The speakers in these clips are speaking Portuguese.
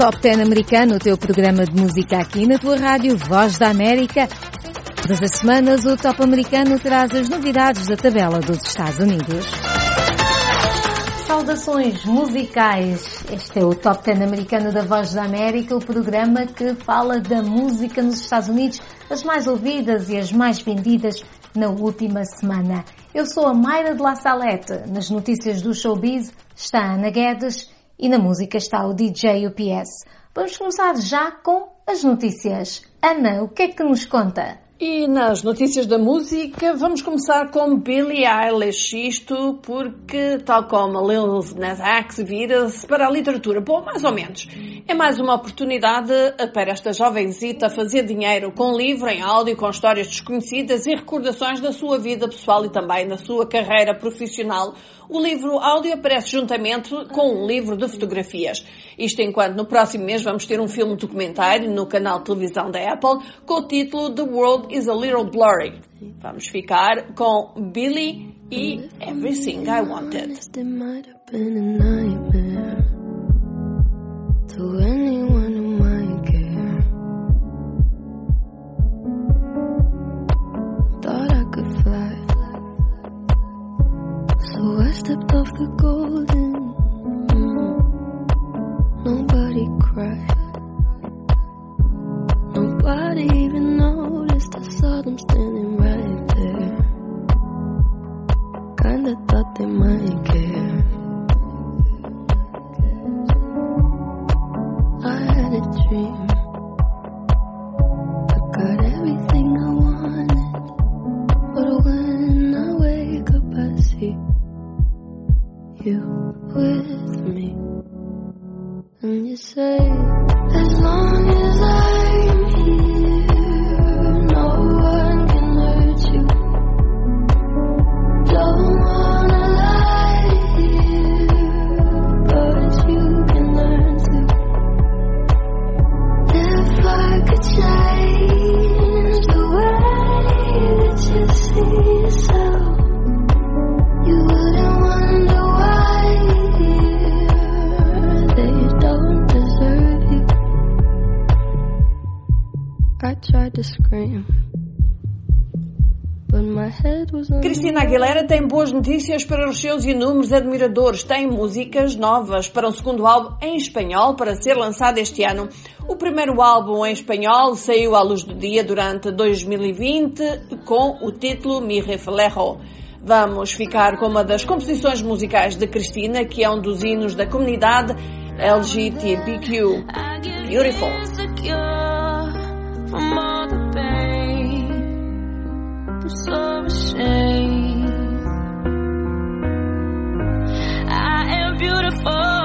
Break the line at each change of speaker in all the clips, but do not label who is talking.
Top 10 americano, o teu programa de música aqui na tua rádio Voz da América. Todas as semanas o Top americano traz as novidades da tabela dos Estados Unidos. Saudações musicais. Este é o Top 10 americano da Voz da América, o programa que fala da música nos Estados Unidos, as mais ouvidas e as mais vendidas na última semana. Eu sou a Mayra de La Salete. Nas notícias do showbiz está Ana Guedes e na música está o DJ UPS. Vamos começar já com as notícias. Ana, o que é que nos conta?
E nas notícias da música, vamos começar com Billie Eilish. Isto porque, tal como Lil Nas X, vira-se para a literatura. Bom, mais ou menos. É mais uma oportunidade para esta jovenzita fazer dinheiro com livro em áudio, com histórias desconhecidas e recordações da sua vida pessoal e também da sua carreira profissional. O livro áudio aparece juntamente com um livro de fotografias. Isto enquanto no próximo mês vamos ter um filme documentário no canal de televisão da Apple com o título The World is a Little Blurry. Vamos ficar com Billy e Everything I Wanted.
Stepped off the golden. Nobody cried. Nobody noticed. I saw them standing right there. Kinda thought they might care. I had a dream.
Para os seus inúmeros admiradores. Tem músicas novas para um segundo álbum em espanhol para ser lançado este ano. O primeiro álbum em espanhol saiu à luz do dia durante 2020 com o título Mi Reflejo. Vamos ficar com uma das composições musicais de Cristina, que é um dos hinos da comunidade LGBTQ. Beautiful.
I'm so ashamed. Beautiful,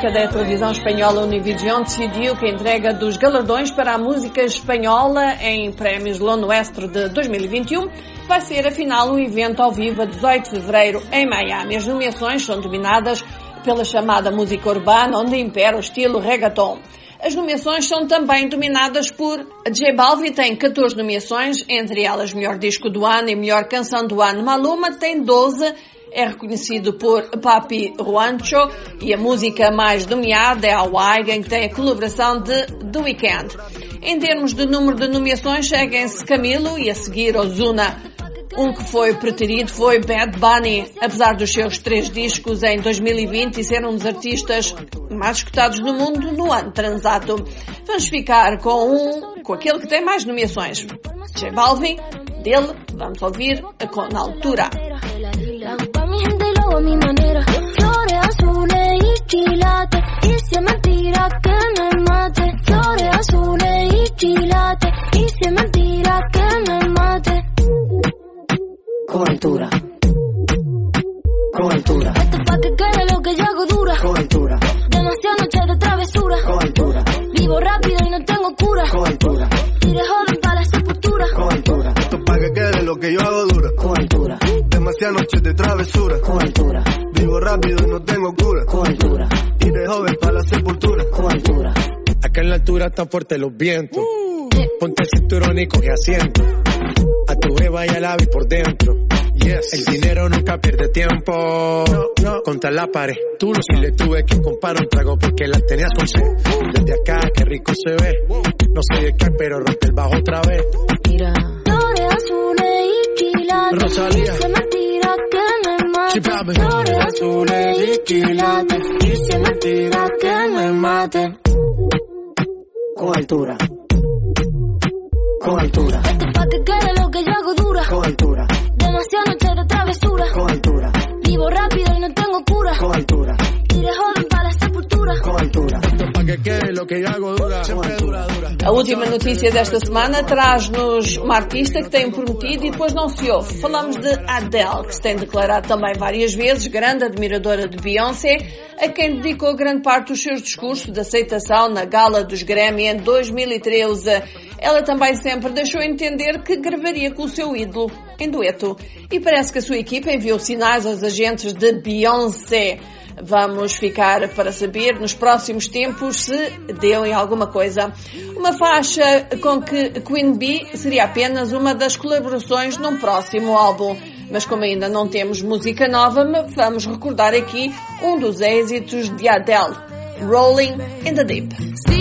Esta semana, a cadeia de televisão espanhola Univision decidiu que a entrega dos galardões para a música espanhola em prémios Lono Estre de 2021 vai ser, afinal, um evento ao vivo a 18 de fevereiro em Miami. As nomeações são dominadas pela chamada música urbana, onde impera o estilo reggaeton. As nomeações são também dominadas por J Balvin, tem 14 nomeações, entre elas melhor disco do ano e melhor canção do ano. Maluma tem 12 é reconhecido por Papi Juancho e a música mais nomeada é a Waigen, que tem a colaboração de The Weeknd. Em termos de número de nomeações, seguem-se Camilo e a seguir Ozuna. Um que foi preterido foi Bad Bunny, apesar dos seus três discos em 2020 e ser um dos artistas mais escutados no mundo no ano transado. Vamos ficar com um, com aquele que tem mais nomeações. J Balvin, dele, vamos ouvir Na Altura.
Altura están fuertes los vientos. Ponte el cinturón y coge asiento. A tu beba y al ave por dentro. Yes. El dinero nunca pierde tiempo. Contra la pared. Tú lo si le tuve que comprar un trago porque la tenías con sed. Desde acá, qué rico se ve. No sé de qué, pero rompe el bajo otra vez.
Mira.
Flores azules y quilates.
Rosalía.
Y si es mentira que me mate. Flores azules y quilates. Y si es mentira que me mate.
Con altura.
Con altura. Esto pa' que quede lo que yo hago dura.
Con
altura. Demasiada noche de travesura.
Con altura.
Vivo rápido y no tengo cura.
Con
altura. Iré joven para la sepultura.
Con
altura. Pa' que quede lo que yo hago dura. Siempre dura, dura.
A última notícia desta semana traz-nos uma artista que tem prometido e depois não se ouve. Falamos de Adele, que se tem declarado também várias vezes grande admiradora de Beyoncé, a quem dedicou grande parte dos seus discursos de aceitação na gala dos Grammy em 2013. Ela também sempre deixou entender que gravaria com o seu ídolo em dueto. E parece que a sua equipa enviou sinais aos agentes de Beyoncé. Vamos ficar para saber nos próximos tempos se deu em alguma coisa. Uma faixa com que Queen Bee seria apenas uma das colaborações num próximo álbum. Mas como ainda não temos música nova, vamos recordar aqui um dos êxitos de Adele, Rolling in the Deep.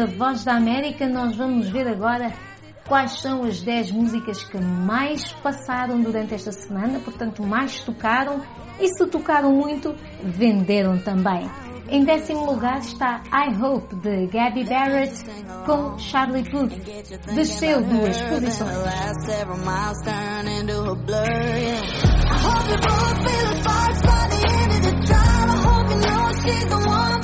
Da Voz da América. Nós vamos ver agora quais são as 10 músicas que mais passaram durante esta semana, portanto, mais tocaram e se tocaram muito, venderam também. Em décimo lugar está I Hope de Gabby Barrett com Charlie Puth. Desceu duas posições.
she's the one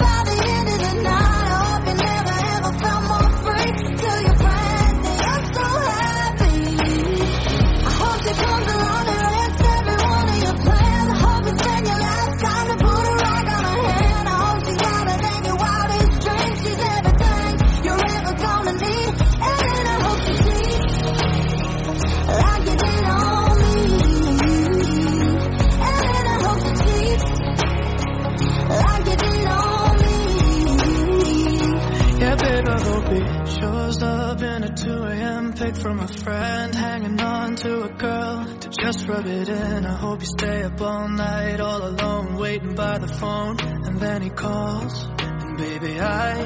from a friend, hanging on to a girl to just rub it in. I hope you stay up all night, all alone, waiting by the phone. And then he calls, and baby, I,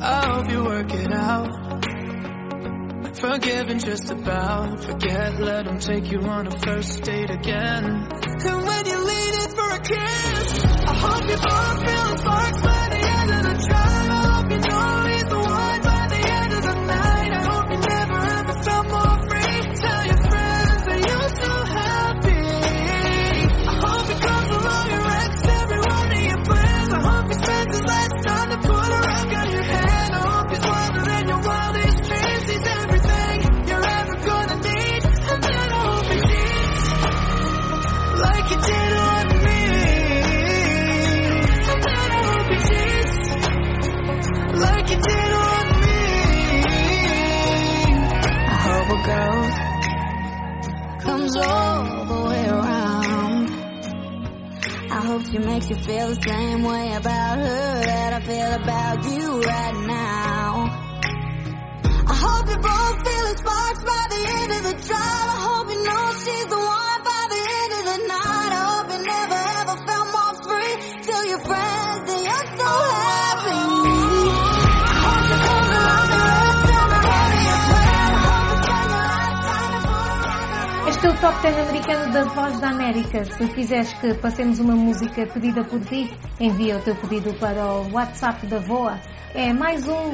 I hope you work it out. Forgive and just about forget, let him take you on a first date again. And when you lean in for a kiss, I hope you both feel sparks by the end of the drive. I hope you know he's you
feel the same way about her that I feel about you right now. I hope you're both feeling sparks by the end of the drive. I hope you
o Top 10 americano da Voz da América. Se quiseres que passemos uma música pedida por ti, envia o teu pedido para o WhatsApp da VOA. É mais um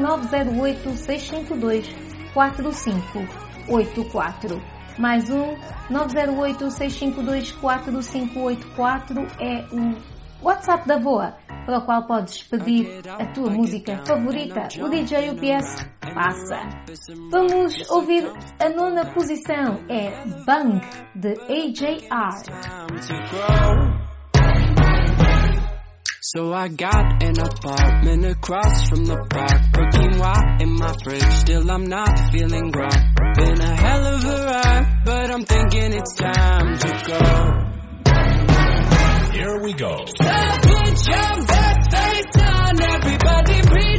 908-652-4584. Mais um 908-652-4584 é o WhatsApp da VOA, o qual podes pedir a tua música favorita. O DJ UPS passa. Vamos ouvir a nona posição, é Bang, de AJR.
So I got an apartment across from the park. Quinoa in my fridge, still I'm not feeling grown. Been a hell of a ride, but I'm thinking it's time to go.
Here we go.
So put your best face on, everybody pretend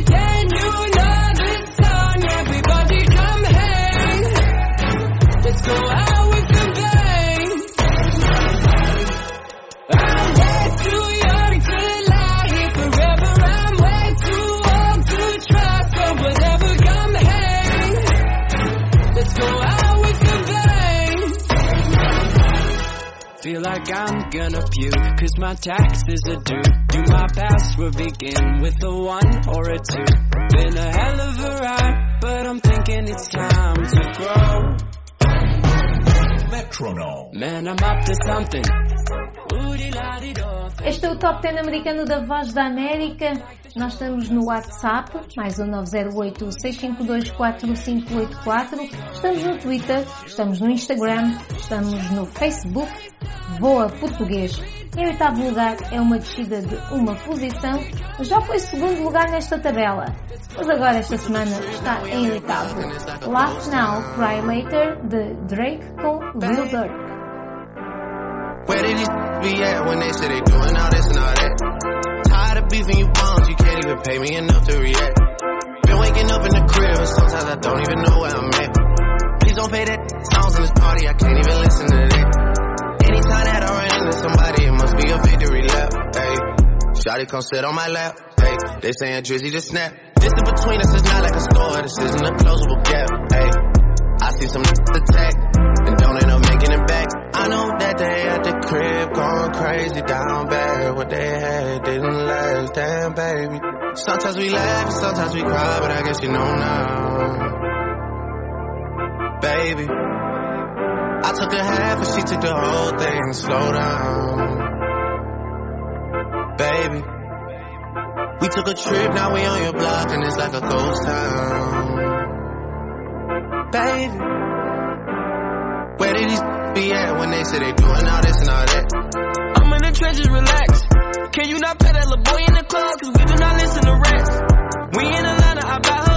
like I'm gonna puke, cause my taxes are due. Do my password begin with a one or a two? Been a hell of a ride, but I'm thinking it's time to grow.
Metronome.
Man, I'm up to something.
Este é o Top 10 americano da Voz da América. Nós estamos no WhatsApp, mais um 908-652-4584. Estamos no Twitter, estamos no Instagram, estamos no Facebook. Voa Português. Em oitavo lugar é uma descida de uma posição, já foi segundo lugar nesta tabela. Mas agora esta semana está em oitavo. Laugh Now, Cry Later, de Drake com Lil Durk.
Where did these be at when they say they doing all this and all that? Tired of beefing you bums, you can't even pay me enough to react. Been waking up in the crib, sometimes I don't even know where I'm at. Please don't play that songs in this party, I can't even listen to that. Run into somebody, it must be a victory lap. Hey, Shotty come sit on my lap. Hey, they saying Drizzy just snap. Distance between us is not like a store, this isn't a closable gap. Hey, I see some attack and don't end up making it back. I know that they at the crib going crazy down bad. What they had they didn't last, damn baby. Sometimes we laugh sometimes we cry, but I guess you know now, baby. Took a half and she took the whole thing. Slow down, baby. We took a trip, now we on your block and it's like a ghost town, baby. Where did these be at when they say they doing all this and all that?
I'm in the trenches, relax. Can you not that little boy in the club? Cause we do not listen to rats. We in Atlanta, I buy her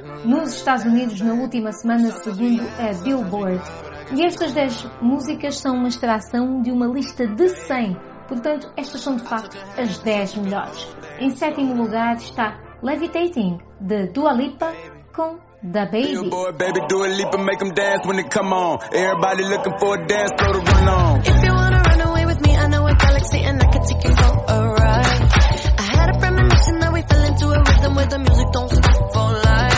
nos Estados Unidos na última semana, segundo a Billboard. E estas 10 músicas são uma extração de uma lista de 100. Portanto, estas são de facto as 10 melhores. Em sétimo lugar está Levitating, de Dua Lipa, com The Baby.
Baby, do a leap and make them dance when they come on. Everybody looking for a dance floor to run on.
If you wanna run away with me, I know a galaxy and I can take you for a ride. I had a premonition that we fell into a rhythm where the music don't stop for life.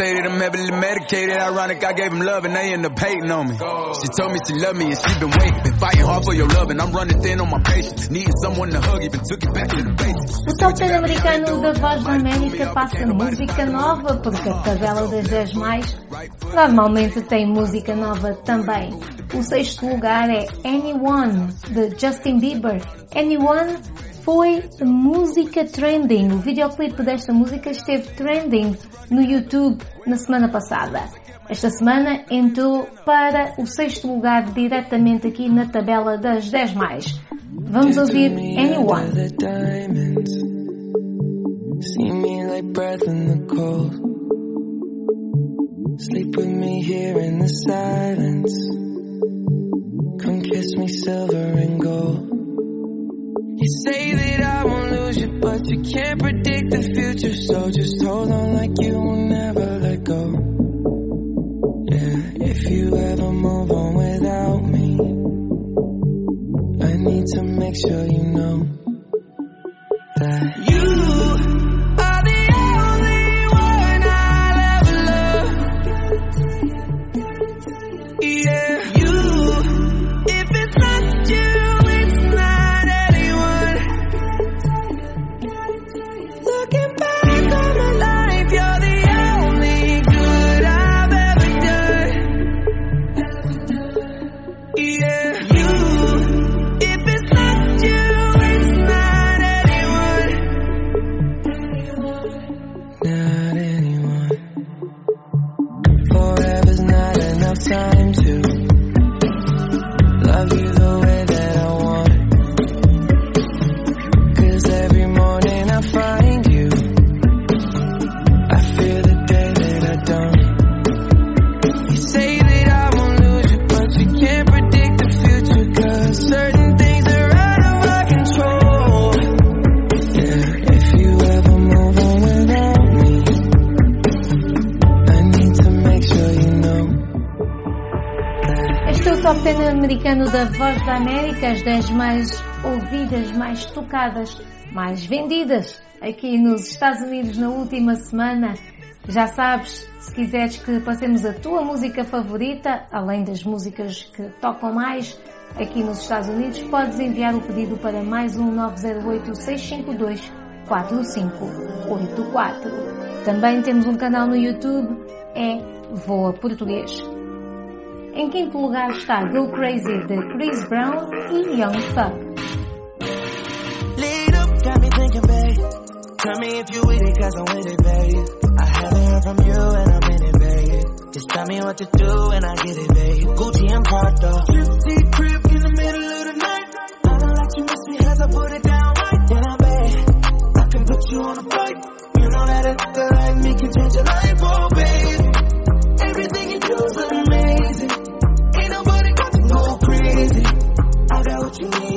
I'm
heavily medicated. Ironic, I gave him love and they end up hating on me. She told me she loved me and she been waiting. Been fighting hard for your love and I'm running thin on my patience. Needing someone to hug, even took it back to the.
O 10 americano da Voz da América passa música nova, porque a tabela das 10 mais normalmente tem música nova também. O sexto lugar é Anyone, de Justin Bieber. Anyone foi a música trending. O videoclipe desta música esteve trending no YouTube na semana passada. Esta semana entrou para o sexto lugar diretamente aqui na tabela das 10 mais. Vamos ouvir Anyone.
Sleep with me here in the silence. Come kiss me silver and gold. You say that I won't lose you, but you can't predict the future. So just hold on like you will never let go. Yeah, if you ever move on without me, I need to make sure you know that you
o 10 americano da Voz da América, as 10 mais ouvidas, mais tocadas, mais vendidas aqui nos Estados Unidos na última semana. Já sabes, se quiseres que passemos a tua música favorita, além das músicas que tocam mais aqui nos Estados Unidos, podes enviar o pedido para mais um 908 652 4584. Também temos um canal no YouTube, é Voa Português. Em quinto lugar está Go Crazy de Chris Brown e Young Thug.
Tell me if you with it, cause I'm with it, babe. I haven't heard from you and I'm in it, babe. Just tell me what to do and I get it, babe. Gucci and Prada. Fifty crib in the middle of the night. I don't like you miss me as I put it down right down, babe. I can put you on a flight. You know that a girl like me can change your life, oh, babe. Everything you do is amazing. What you need.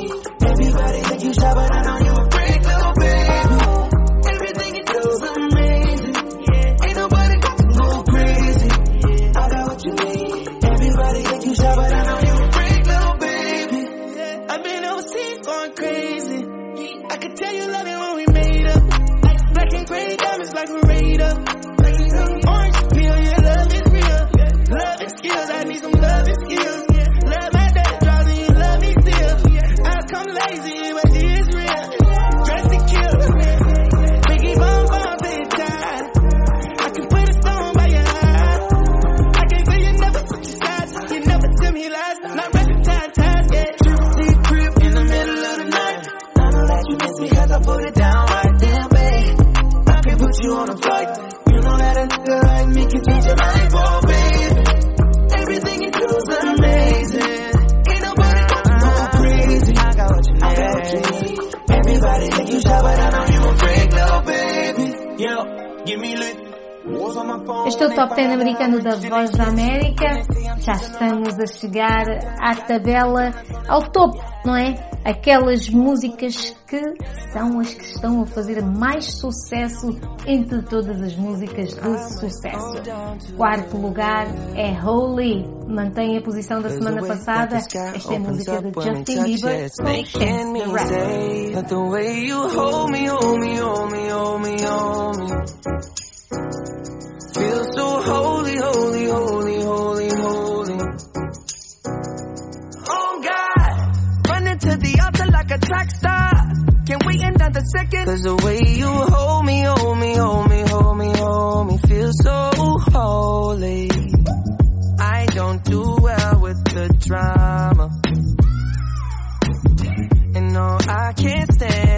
It down right there, babe. I can put you on a flight. You know that a nigga like me can change your life, oh babe. Everything you do is amazing. Ain't nobody go crazy. I got what you need. I got what you need. Everybody think you shy, but I know you a freak, little baby. Yo, give me lit.
Este é o Top 10 americano da Voz da América. Já estamos a chegar à tabela, ao topo, não é? Aquelas músicas que são as que estão a fazer mais sucesso entre todas as músicas de sucesso. Quarto lugar é Holy, mantém a posição da semana passada. Esta é a música de Justin Bieber com Chance the Rapper.
Feel so holy, holy, holy, holy, holy. To the altar like a track star. Can wait another second. Cause the way you hold me, hold me, hold me, hold me, hold me, feel so holy. I don't do well with the drama. And no, I can't stand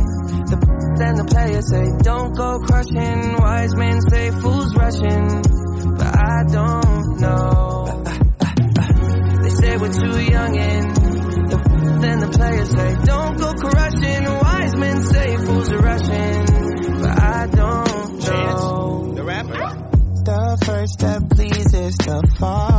then the players say don't go crushing. Wise men say fools rushing, but I don't know. They say we're too young and the then the players say don't go crushing. Wise men say fools are rushing, but I don't know.
The rapper.
The first that pleases the Father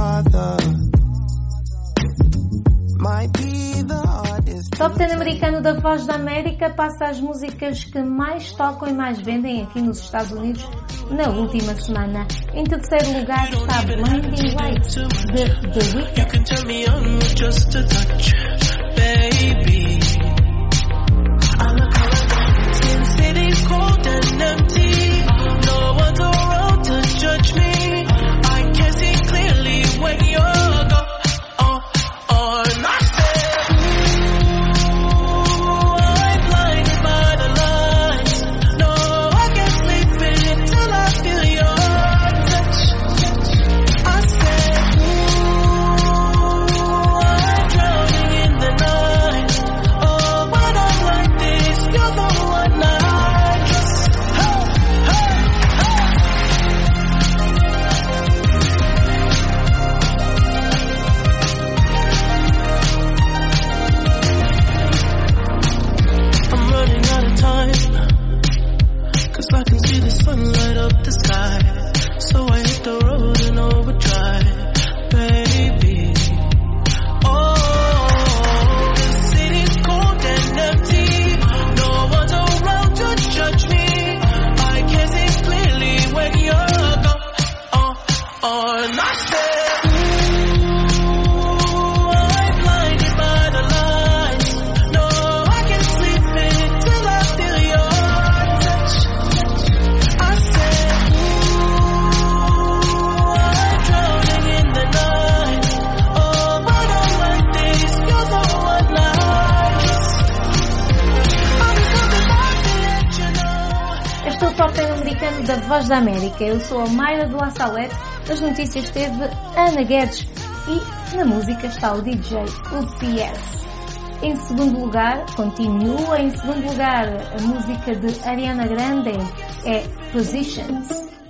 Top 10 americano da Voz da América passa as músicas que mais tocam e mais vendem aqui nos Estados Unidos na última semana. Em terceiro lugar está Blinding Lights de The Weeknd.
You can you know.
Este o Top 10 americano da Voz da América. Eu sou a Mayra do La Salete. Nas notícias teve Ana Guedes e na música está o DJ UPS. Em segundo lugar, continua em segundo lugar a música de Ariana Grande é Positions.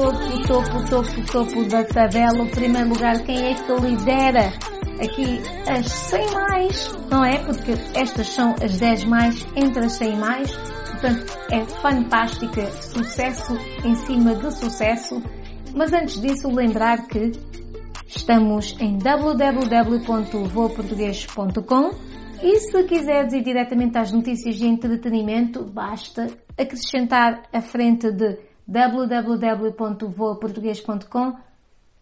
Topo, topo, topo, topo da tabela. O primeiro lugar, quem é que lidera aqui as 100 mais, não é? Porque estas são as 10 mais entre as 100 mais. Portanto, é fantástica, sucesso em cima de sucesso. Mas antes disso, lembrar que estamos em www.voaportuguês.com e se quiseres ir diretamente às notícias de entretenimento, basta acrescentar à frente de www.voaportuguês.com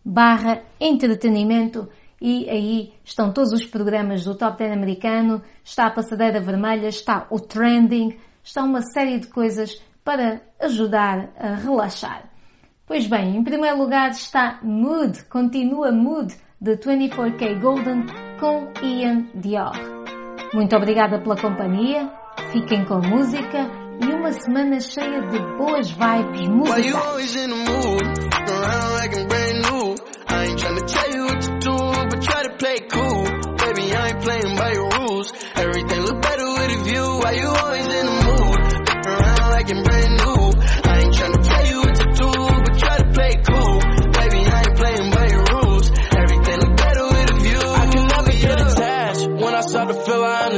barra entretenimento e aí estão todos os programas do Top 10 americano, está a passadeira vermelha, está o trending, está uma série de coisas para ajudar a relaxar. Pois bem, em primeiro lugar está Mood, continua Mood, de 24K Golden com Ian Dior. Muito obrigada pela companhia, fiquem com música e uma semana cheia de boas vibes
Why you always in musicais. always